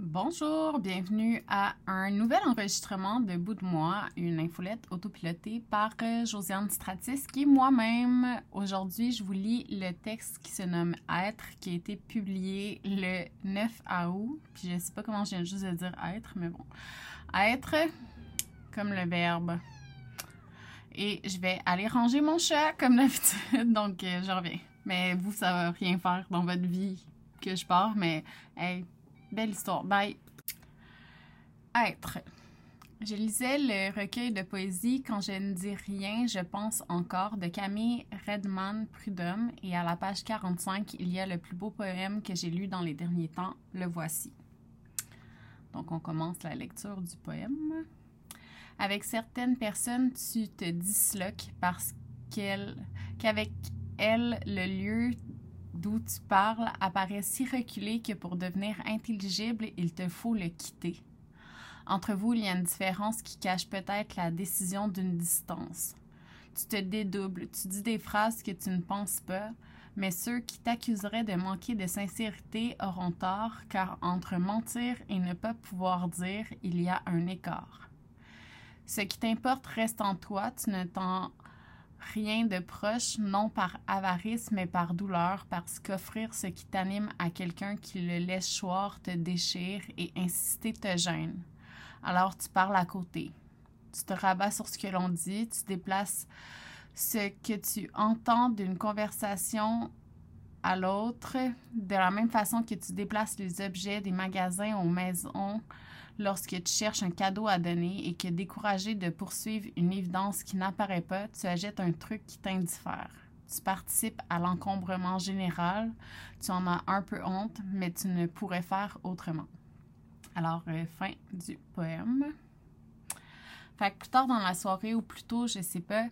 Bonjour, bienvenue à un nouvel enregistrement de Bout de moi, une infolette autopilotée par euh, Josiane Stratis, qui moi-même. Aujourd'hui, je vous lis le texte qui se nomme Être, qui a été publié le 9 août. Puis je sais pas comment je viens juste de dire être, mais bon. Être, comme le verbe. Et je vais aller ranger mon chat, comme d'habitude, donc euh, je reviens. Mais vous, ça va rien faire dans votre vie que je pars, mais hey, Belle histoire. Bye. Être. Je lisais le recueil de poésie Quand je ne dis rien, je pense encore de Camille Redman Prudhomme et à la page 45, il y a le plus beau poème que j'ai lu dans les derniers temps. Le voici. Donc on commence la lecture du poème. Avec certaines personnes, tu te disloques parce qu'avec elles, le lieu d'où tu parles apparaît si reculé que pour devenir intelligible, il te faut le quitter. Entre vous, il y a une différence qui cache peut-être la décision d'une distance. Tu te dédoubles, tu dis des phrases que tu ne penses pas, mais ceux qui t'accuseraient de manquer de sincérité auront tort, car entre mentir et ne pas pouvoir dire, il y a un écart. Ce qui t'importe reste en toi, tu ne t'en Rien de proche, non par avarice, mais par douleur, parce qu'offrir ce qui t'anime à quelqu'un qui le laisse choir te déchire et insister te gêne. Alors tu parles à côté. Tu te rabats sur ce que l'on dit, tu déplaces ce que tu entends d'une conversation à l'autre, de la même façon que tu déplaces les objets des magasins aux maisons lorsque tu cherches un cadeau à donner et que découragé de poursuivre une évidence qui n'apparaît pas, tu achètes un truc qui t'indiffère. Tu participes à l'encombrement général, tu en as un peu honte, mais tu ne pourrais faire autrement. Alors, euh, fin du poème. Fait que plus tard dans la soirée, ou plus tôt, je sais pas,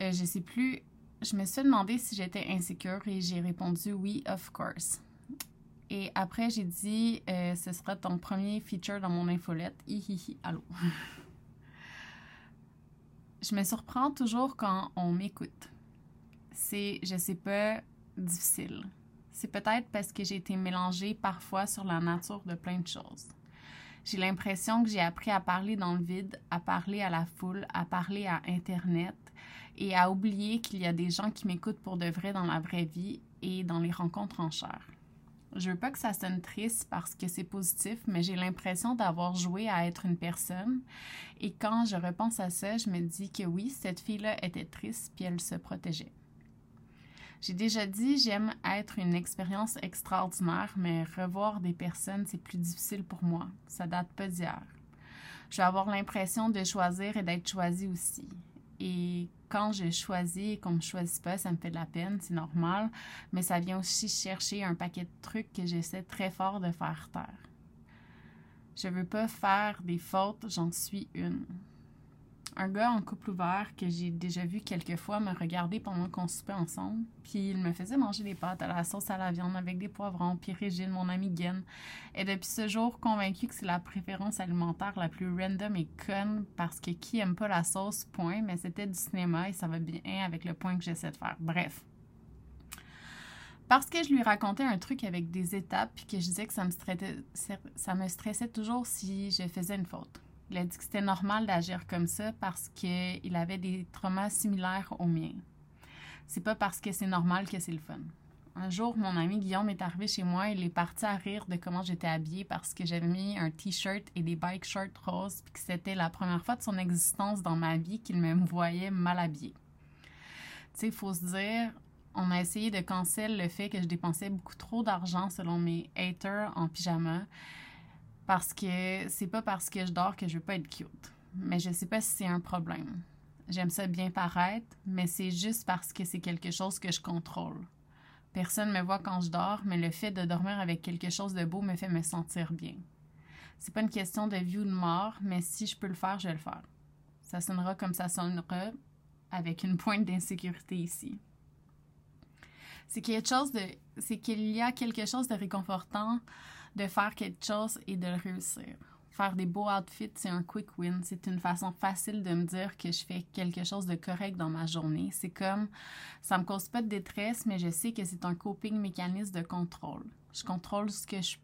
euh, je sais plus, je me suis demandé si j'étais insécure et j'ai répondu oui, of course. Et après, j'ai dit, euh, ce sera ton premier feature dans mon infolette. Hihihi, allô. je me surprends toujours quand on m'écoute. C'est, je sais pas, difficile. C'est peut-être parce que j'ai été mélangée parfois sur la nature de plein de choses. J'ai l'impression que j'ai appris à parler dans le vide, à parler à la foule, à parler à Internet et à oublier qu'il y a des gens qui m'écoutent pour de vrai dans la vraie vie et dans les rencontres en chair. Je veux pas que ça sonne triste parce que c'est positif, mais j'ai l'impression d'avoir joué à être une personne. Et quand je repense à ça, je me dis que oui, cette fille-là était triste puis elle se protégeait. J'ai déjà dit, j'aime être une expérience extraordinaire, mais revoir des personnes, c'est plus difficile pour moi. Ça date pas d'hier. Je vais avoir l'impression de choisir et d'être choisie aussi. Et quand je choisis et qu'on me choisit pas, ça me fait de la peine, c'est normal, mais ça vient aussi chercher un paquet de trucs que j'essaie très fort de faire taire. Je veux pas faire des fautes, j'en suis une un gars en couple ouvert que j'ai déjà vu quelques fois me regarder pendant qu'on soupait ensemble. Puis il me faisait manger des pâtes à la sauce à la viande avec des poivrons. Puis Régine, mon amie Gwen, est depuis ce jour convaincue que c'est la préférence alimentaire la plus random et conne parce que qui aime pas la sauce, point. Mais c'était du cinéma et ça va bien avec le point que j'essaie de faire. Bref. Parce que je lui racontais un truc avec des étapes puis que je disais que ça me stressait toujours si je faisais une faute. Il a dit que c'était normal d'agir comme ça parce qu'il avait des traumas similaires aux miens. C'est pas parce que c'est normal que c'est le fun. Un jour, mon ami Guillaume est arrivé chez moi et il est parti à rire de comment j'étais habillée parce que j'avais mis un t-shirt et des bike shorts roses puis que c'était la première fois de son existence dans ma vie qu'il me voyait mal habillée. Tu sais, il faut se dire, on a essayé de cancel le fait que je dépensais beaucoup trop d'argent selon mes haters en pyjama parce que c'est pas parce que je dors que je veux pas être cute. Mais je sais pas si c'est un problème. J'aime ça bien paraître, mais c'est juste parce que c'est quelque chose que je contrôle. Personne me voit quand je dors, mais le fait de dormir avec quelque chose de beau me fait me sentir bien. C'est pas une question de vie ou de mort, mais si je peux le faire, je vais le faire. Ça sonnera comme ça sonnera, avec une pointe d'insécurité ici. C'est quelque chose de, c'est qu'il y a quelque chose de réconfortant de faire quelque chose et de le réussir. Faire des beaux outfits, c'est un quick win. C'est une façon facile de me dire que je fais quelque chose de correct dans ma journée. C'est comme, ça me cause pas de détresse, mais je sais que c'est un coping mécanisme de contrôle. Je contrôle ce que je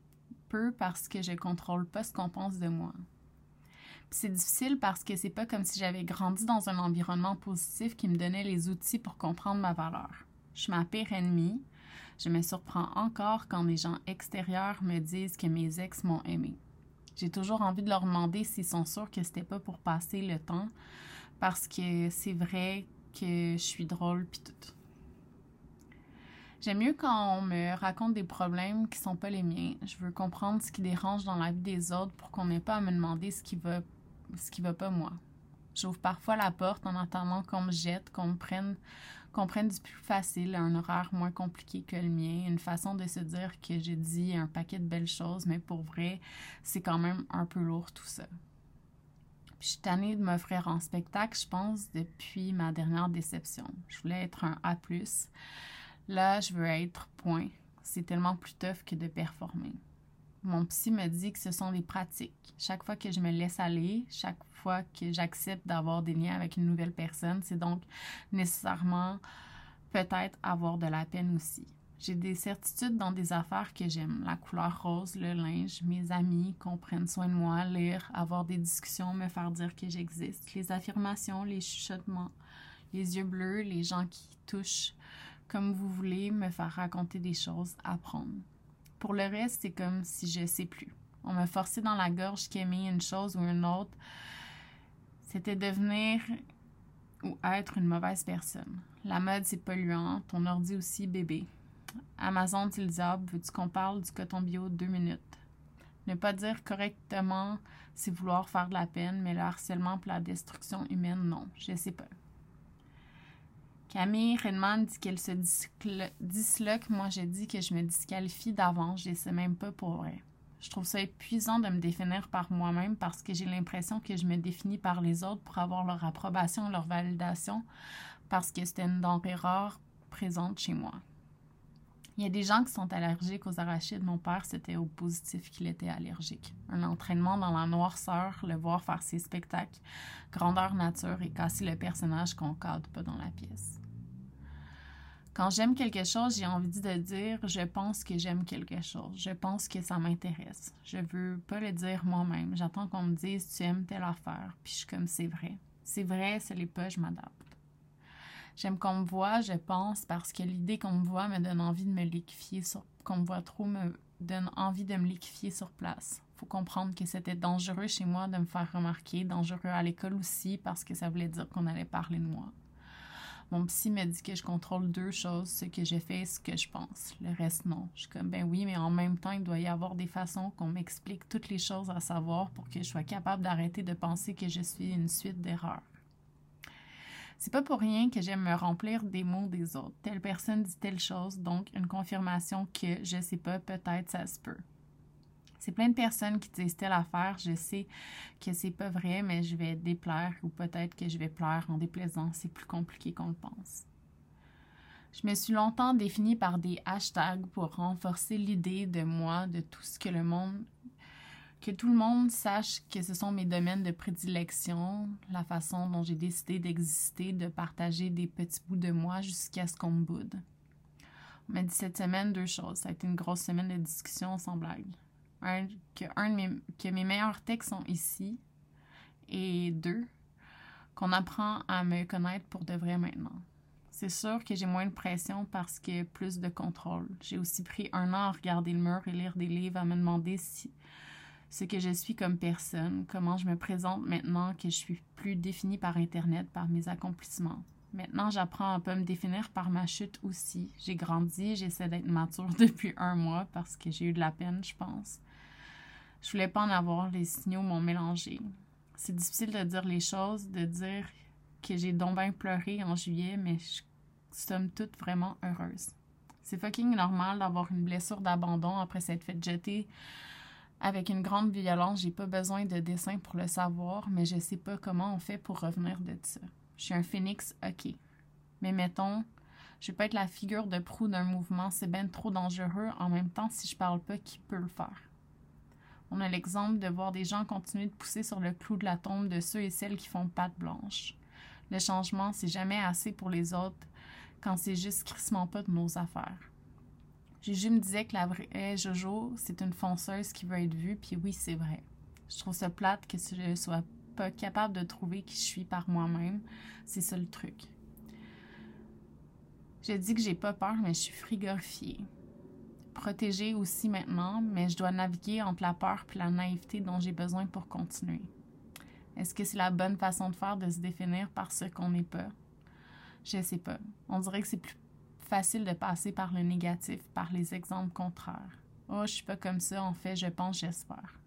peu parce que je contrôle pas ce qu'on pense de moi. C'est difficile parce que c'est pas comme si j'avais grandi dans un environnement positif qui me donnait les outils pour comprendre ma valeur. Je suis ma ennemie. Je me surprends encore quand des gens extérieurs me disent que mes ex m'ont aimé. J'ai toujours envie de leur demander s'ils sont sûrs que c'était pas pour passer le temps parce que c'est vrai que je suis drôle pis tout. J'aime mieux quand on me raconte des problèmes qui sont pas les miens. Je veux comprendre ce qui dérange dans la vie des autres pour qu'on n'ait pas à me demander ce qui va, ce qui va pas moi. J'ouvre parfois la porte en attendant qu'on me jette, qu'on me prenne, qu'on du plus facile, un horaire moins compliqué que le mien, une façon de se dire que j'ai dit un paquet de belles choses, mais pour vrai, c'est quand même un peu lourd tout ça. je suis tannée de m'offrir en spectacle, je pense, depuis ma dernière déception. Je voulais être un A+. Là, je veux être point. C'est tellement plus tough que de performer. Mon psy me dit que ce sont des pratiques. Chaque fois que je me laisse aller, chaque fois que j'accepte d'avoir des liens avec une nouvelle personne, c'est donc nécessairement peut-être avoir de la peine aussi. J'ai des certitudes dans des affaires que j'aime. La couleur rose, le linge, mes amis qu'on prenne soin de moi, lire, avoir des discussions, me faire dire que j'existe, les affirmations, les chuchotements, les yeux bleus, les gens qui touchent comme vous voulez, me faire raconter des choses, apprendre. Pour le reste, c'est comme si je sais plus. On m'a forcé dans la gorge qu'aimer une chose ou une autre, c'était devenir ou être une mauvaise personne. La mode, c'est polluant. Ton ordi aussi, bébé. Amazon, c'est le. Veux-tu qu'on parle du coton bio deux minutes? Ne pas dire correctement, c'est vouloir faire de la peine, mais le harcèlement pour la destruction humaine, non. Je sais pas. Camille Redman dit qu'elle se disloque. Moi, je dis que je me disqualifie d'avance. Je ne sais même pas pour vrai. Je trouve ça épuisant de me définir par moi-même parce que j'ai l'impression que je me définis par les autres pour avoir leur approbation, leur validation, parce que c'était une denrée rare présente chez moi. Il y a des gens qui sont allergiques aux arachides. Mon père, c'était au positif qu'il était allergique. Un entraînement dans la noirceur, le voir faire ses spectacles, grandeur nature et casser le personnage qu'on cadre pas dans la pièce. Quand j'aime quelque chose, j'ai envie de dire je pense que j'aime quelque chose. Je pense que ça m'intéresse. Je veux pas le dire moi-même. J'attends qu'on me dise tu aimes telle affaire. Puis je suis comme c'est vrai. C'est vrai, ce n'est pas, je m'adapte. J'aime qu'on me voit, je pense, parce que l'idée qu'on me voit me donne envie de me liquéfier sur. qu'on me voit trop me donne envie de me liquéfier sur place. Faut comprendre que c'était dangereux chez moi de me faire remarquer, dangereux à l'école aussi, parce que ça voulait dire qu'on allait parler de moi. Mon psy me dit que je contrôle deux choses, ce que j'ai fait et ce que je pense. Le reste, non. Je suis comme, ben oui, mais en même temps, il doit y avoir des façons qu'on m'explique toutes les choses à savoir pour que je sois capable d'arrêter de penser que je suis une suite d'erreurs. C'est pas pour rien que j'aime me remplir des mots des autres. Telle personne dit telle chose, donc une confirmation que je sais pas, peut-être ça se peut. C'est plein de personnes qui disent telle affaire, je sais que c'est pas vrai, mais je vais déplaire ou peut-être que je vais plaire en déplaisant. C'est plus compliqué qu'on le pense. Je me suis longtemps définie par des hashtags pour renforcer l'idée de moi, de tout ce que le monde que tout le monde sache que ce sont mes domaines de prédilection, la façon dont j'ai décidé d'exister, de partager des petits bouts de moi jusqu'à ce qu'on me boude. On m'a dit cette semaine deux choses. Ça a été une grosse semaine de discussion sans blague que, un de mes, que mes meilleurs textes sont ici. Et deux, qu'on apprend à me connaître pour de vrai maintenant. C'est sûr que j'ai moins de pression parce que plus de contrôle. J'ai aussi pris un an à regarder le mur et lire des livres, à me demander si ce que je suis comme personne, comment je me présente maintenant que je suis plus définie par Internet, par mes accomplissements. Maintenant, j'apprends à me définir par ma chute aussi. J'ai grandi, j'essaie d'être mature depuis un mois parce que j'ai eu de la peine, je pense. Je voulais pas en avoir, les signaux m'ont mélangé. C'est difficile de dire les choses, de dire que j'ai donc bien pleuré en juillet, mais je somme toute vraiment heureuse. C'est fucking normal d'avoir une blessure d'abandon après s'être fait jeter avec une grande violence. J'ai pas besoin de dessin pour le savoir, mais je sais pas comment on fait pour revenir de ça. Je suis un phénix, ok. Mais mettons, je vais pas être la figure de proue d'un mouvement, c'est bien trop dangereux. En même temps, si je parle pas, qui peut le faire? On a l'exemple de voir des gens continuer de pousser sur le clou de la tombe de ceux et celles qui font patte blanche. Le changement, c'est jamais assez pour les autres quand c'est juste crissement pas de nos affaires. Juju me disait que la vraie Jojo, c'est une fonceuse qui veut être vue, puis oui, c'est vrai. Je trouve ça plate que je sois pas capable de trouver qui je suis par moi-même. C'est ça le truc. Je dis que j'ai pas peur, mais je suis frigorifiée. Protégée aussi maintenant, mais je dois naviguer entre la peur et la naïveté dont j'ai besoin pour continuer. Est-ce que c'est la bonne façon de faire de se définir par ce qu'on n'est pas? Je sais pas. On dirait que c'est plus facile de passer par le négatif, par les exemples contraires. Oh, je suis pas comme ça, en fait, je pense, j'espère.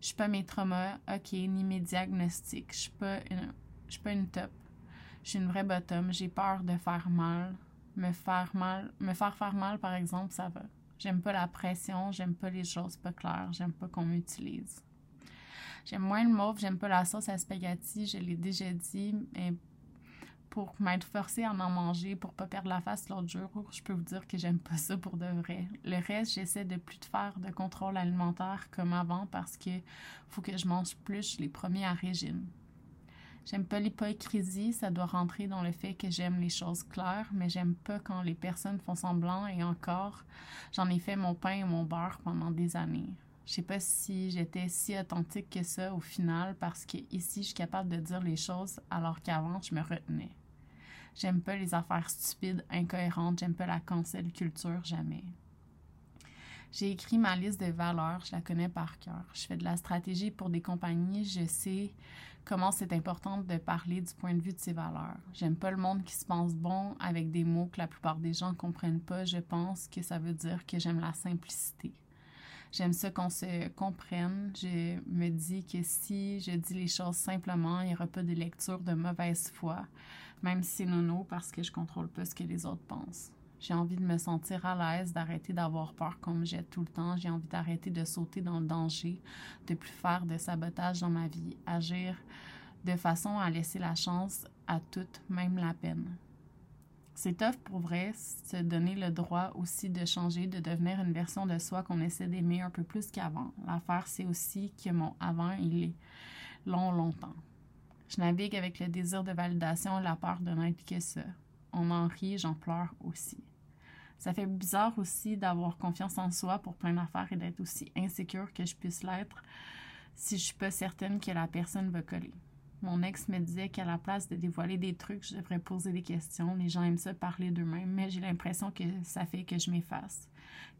Je suis pas mes traumas, ok, ni mes diagnostics. Je suis pas suis pas une top. Je suis une vraie bottom. J'ai peur de faire mal. Me faire mal, me faire mal, par exemple, ça va. J'aime pas la pression, j'aime pas les choses pas claires, j'aime pas qu'on m'utilise. J'aime moins le mauve, j'aime pas la sauce à spaghetti, je l'ai déjà dit, mais pour m'être forcée à en manger, pour pas perdre la face l'autre jour, je peux vous dire que j'aime pas ça pour de vrai. Le reste, j'essaie de plus faire de contrôle alimentaire comme avant parce que faut que je mange plus les premiers à régime. J'aime pas l'hypocrisie, ça doit rentrer dans le fait que j'aime les choses claires, mais j'aime pas quand les personnes font semblant et encore, j'en ai fait mon pain et mon beurre pendant des années. Je sais pas si j'étais si authentique que ça au final parce que ici je suis capable de dire les choses alors qu'avant je me retenais. J'aime pas les affaires stupides, incohérentes, j'aime pas la cancel culture, jamais. J'ai écrit ma liste de valeurs, je la connais par cœur. Je fais de la stratégie pour des compagnies, je sais comment c'est important de parler du point de vue de ses valeurs. J'aime pas le monde qui se pense bon avec des mots que la plupart des gens comprennent pas. Je pense que ça veut dire que j'aime la simplicité. J'aime ça qu'on se comprenne. Je me dis que si je dis les choses simplement, il n'y aura pas de lecture de mauvaise foi, même si c'est nono parce que je contrôle pas ce que les autres pensent. J'ai envie de me sentir à l'aise, d'arrêter d'avoir peur qu'on me jette tout le temps. J'ai envie d'arrêter de sauter dans le danger, de plus faire de sabotage dans ma vie, agir de façon à laisser la chance à toute, même la peine. C'est tough pour se donner le droit aussi de changer, de devenir une version de soi qu'on essaie d'aimer un peu plus qu'avant. L'affaire, c'est aussi que mon avant, il est long, longtemps. Je navigue avec le désir de validation la peur de n'être que ça. On en rit, j'en pleure aussi. Ça fait bizarre aussi d'avoir confiance en soi pour plein d'affaires et d'être aussi insécure que je puisse l'être si je suis pas certaine que la personne va coller. Mon ex me disait qu'à la place de dévoiler des trucs, je devrais poser des questions. Les gens aiment ça parler d'eux-mêmes, mais j'ai l'impression que ça fait que je m'efface,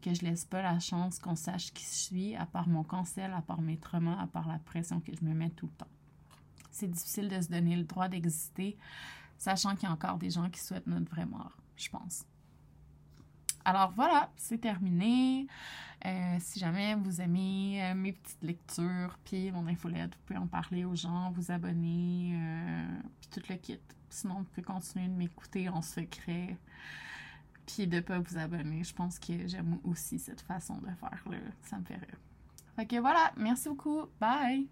que je laisse pas la chance qu'on sache qui je suis, à part mon cancel, à part mes traumas, à part la pression que je me mets tout le temps. C'est difficile de se donner le droit d'exister, sachant qu'il y a encore des gens qui souhaitent notre vraie mort, je pense. Alors voilà, c'est terminé. Euh, si jamais vous aimez euh, mes petites lectures, puis mon infolette, vous pouvez en parler aux gens, vous abonner, euh, puis tout le kit. Sinon, vous pouvez continuer de m'écouter en secret, puis de ne pas vous abonner. Je pense que j'aime aussi cette façon de faire, là. ça me fait rire. Fait voilà, merci beaucoup, bye!